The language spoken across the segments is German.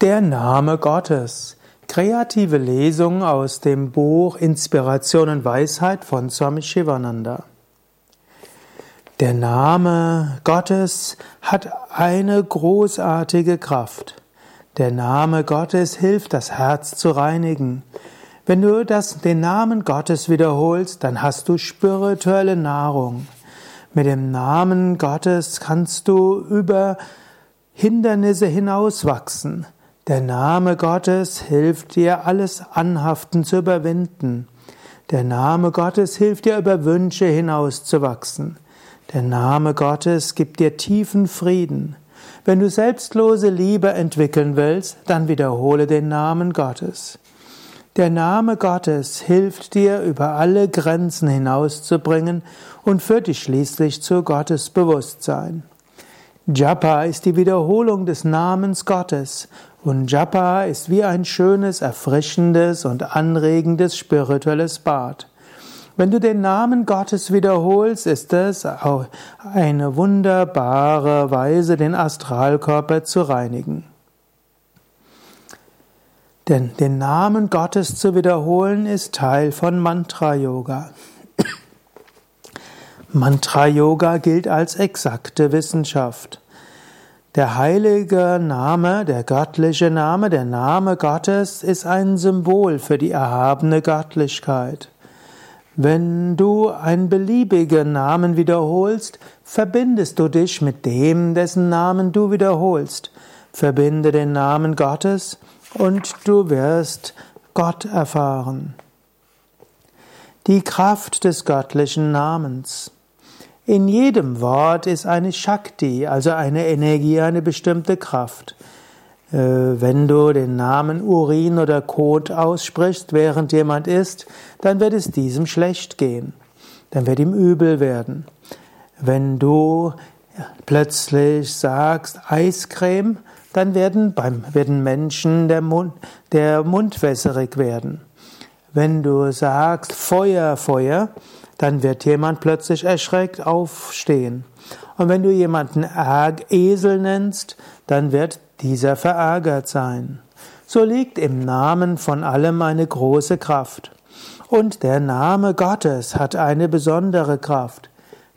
Der Name Gottes. Kreative Lesung aus dem Buch Inspiration und Weisheit von Swami Shivananda. Der Name Gottes hat eine großartige Kraft. Der Name Gottes hilft, das Herz zu reinigen. Wenn du das, den Namen Gottes wiederholst, dann hast du spirituelle Nahrung. Mit dem Namen Gottes kannst du über Hindernisse hinauswachsen. Der Name Gottes hilft dir, alles Anhaften zu überwinden. Der Name Gottes hilft dir, über Wünsche hinauszuwachsen. Der Name Gottes gibt dir tiefen Frieden. Wenn du selbstlose Liebe entwickeln willst, dann wiederhole den Namen Gottes. Der Name Gottes hilft dir, über alle Grenzen hinauszubringen und führt dich schließlich zu Gottes Bewusstsein. Japa ist die Wiederholung des Namens Gottes und Japa ist wie ein schönes, erfrischendes und anregendes spirituelles Bad. Wenn du den Namen Gottes wiederholst, ist es eine wunderbare Weise, den Astralkörper zu reinigen. Denn den Namen Gottes zu wiederholen ist Teil von Mantra Yoga. Mantra Yoga gilt als exakte Wissenschaft. Der heilige Name, der göttliche Name, der Name Gottes ist ein Symbol für die erhabene Göttlichkeit. Wenn du einen beliebigen Namen wiederholst, verbindest du dich mit dem, dessen Namen du wiederholst. Verbinde den Namen Gottes und du wirst Gott erfahren. Die Kraft des göttlichen Namens. In jedem Wort ist eine Shakti, also eine Energie, eine bestimmte Kraft. Äh, wenn du den Namen Urin oder Kot aussprichst, während jemand isst, dann wird es diesem schlecht gehen. Dann wird ihm übel werden. Wenn du plötzlich sagst Eiscreme, dann werden beim werden Menschen der Mund, der Mund wässerig werden. Wenn du sagst Feuer, Feuer, dann wird jemand plötzlich erschreckt aufstehen. Und wenn du jemanden Esel nennst, dann wird dieser verärgert sein. So liegt im Namen von allem eine große Kraft. Und der Name Gottes hat eine besondere Kraft.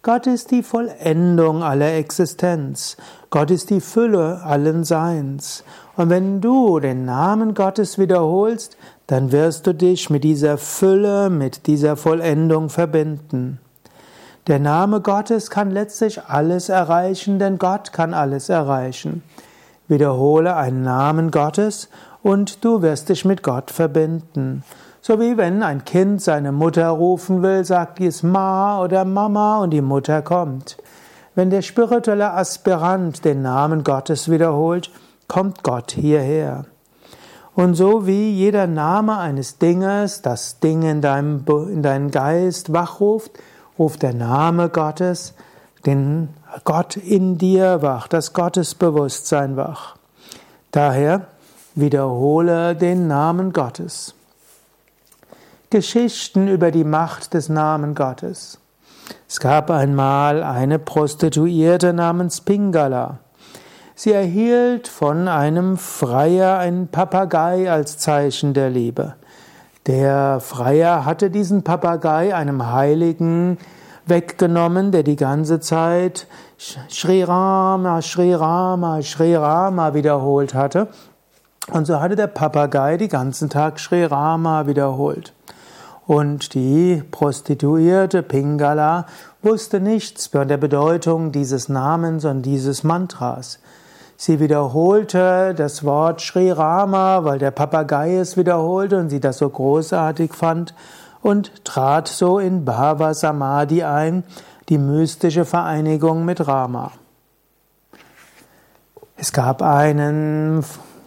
Gott ist die Vollendung aller Existenz. Gott ist die Fülle allen Seins. Und wenn du den Namen Gottes wiederholst, dann wirst du dich mit dieser Fülle, mit dieser Vollendung verbinden. Der Name Gottes kann letztlich alles erreichen, denn Gott kann alles erreichen. Wiederhole einen Namen Gottes und du wirst dich mit Gott verbinden. So wie wenn ein Kind seine Mutter rufen will, sagt dies Ma oder Mama und die Mutter kommt. Wenn der spirituelle Aspirant den Namen Gottes wiederholt, kommt Gott hierher. Und so wie jeder Name eines Dinges das Ding in deinem, in deinen Geist wachruft, ruft der Name Gottes den Gott in dir wach, das Gottesbewusstsein wach. Daher wiederhole den Namen Gottes. Geschichten über die Macht des Namen Gottes. Es gab einmal eine Prostituierte namens Pingala. Sie erhielt von einem Freier einen Papagei als Zeichen der Liebe. Der Freier hatte diesen Papagei einem Heiligen weggenommen, der die ganze Zeit Sri Rama, Sri Rama, Sri Rama wiederholt hatte. Und so hatte der Papagei die ganzen Tag Sri Rama wiederholt. Und die Prostituierte Pingala wusste nichts von der Bedeutung dieses Namens und dieses Mantras. Sie wiederholte das Wort Sri Rama, weil der Papagei es wiederholte und sie das so großartig fand und trat so in Bhava Samadhi ein, die mystische Vereinigung mit Rama. Es gab einen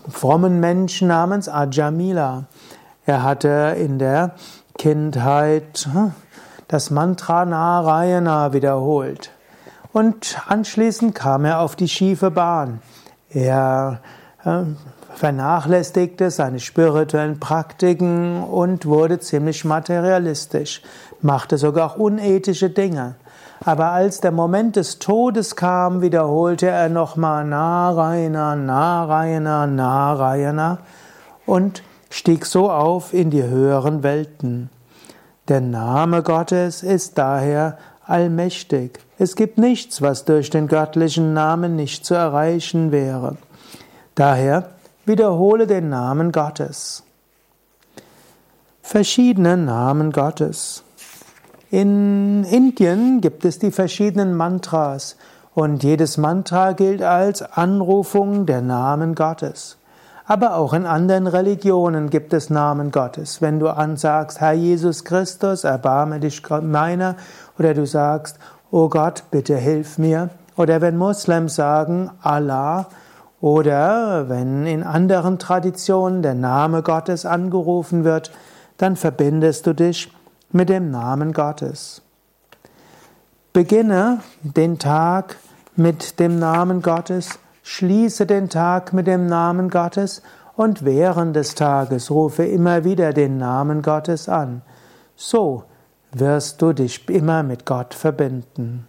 frommen Menschen namens Ajamila. Er hatte in der Kindheit hm, das Mantra Narayana wiederholt. Und anschließend kam er auf die schiefe Bahn. Er äh, vernachlässigte seine spirituellen Praktiken und wurde ziemlich materialistisch, machte sogar auch unethische Dinge. Aber als der Moment des Todes kam, wiederholte er nochmal Narayana, Narayana, Narayana und stieg so auf in die höheren Welten. Der Name Gottes ist daher allmächtig. Es gibt nichts, was durch den göttlichen Namen nicht zu erreichen wäre. Daher wiederhole den Namen Gottes. Verschiedene Namen Gottes. In Indien gibt es die verschiedenen Mantras und jedes Mantra gilt als Anrufung der Namen Gottes. Aber auch in anderen Religionen gibt es Namen Gottes. Wenn du ansagst, Herr Jesus Christus, erbarme dich meiner, oder du sagst, O Gott, bitte hilf mir, oder wenn Moslems sagen, Allah, oder wenn in anderen Traditionen der Name Gottes angerufen wird, dann verbindest du dich mit dem Namen Gottes. Beginne den Tag mit dem Namen Gottes, schließe den Tag mit dem Namen Gottes und während des Tages rufe immer wieder den Namen Gottes an. So wirst du dich immer mit Gott verbinden.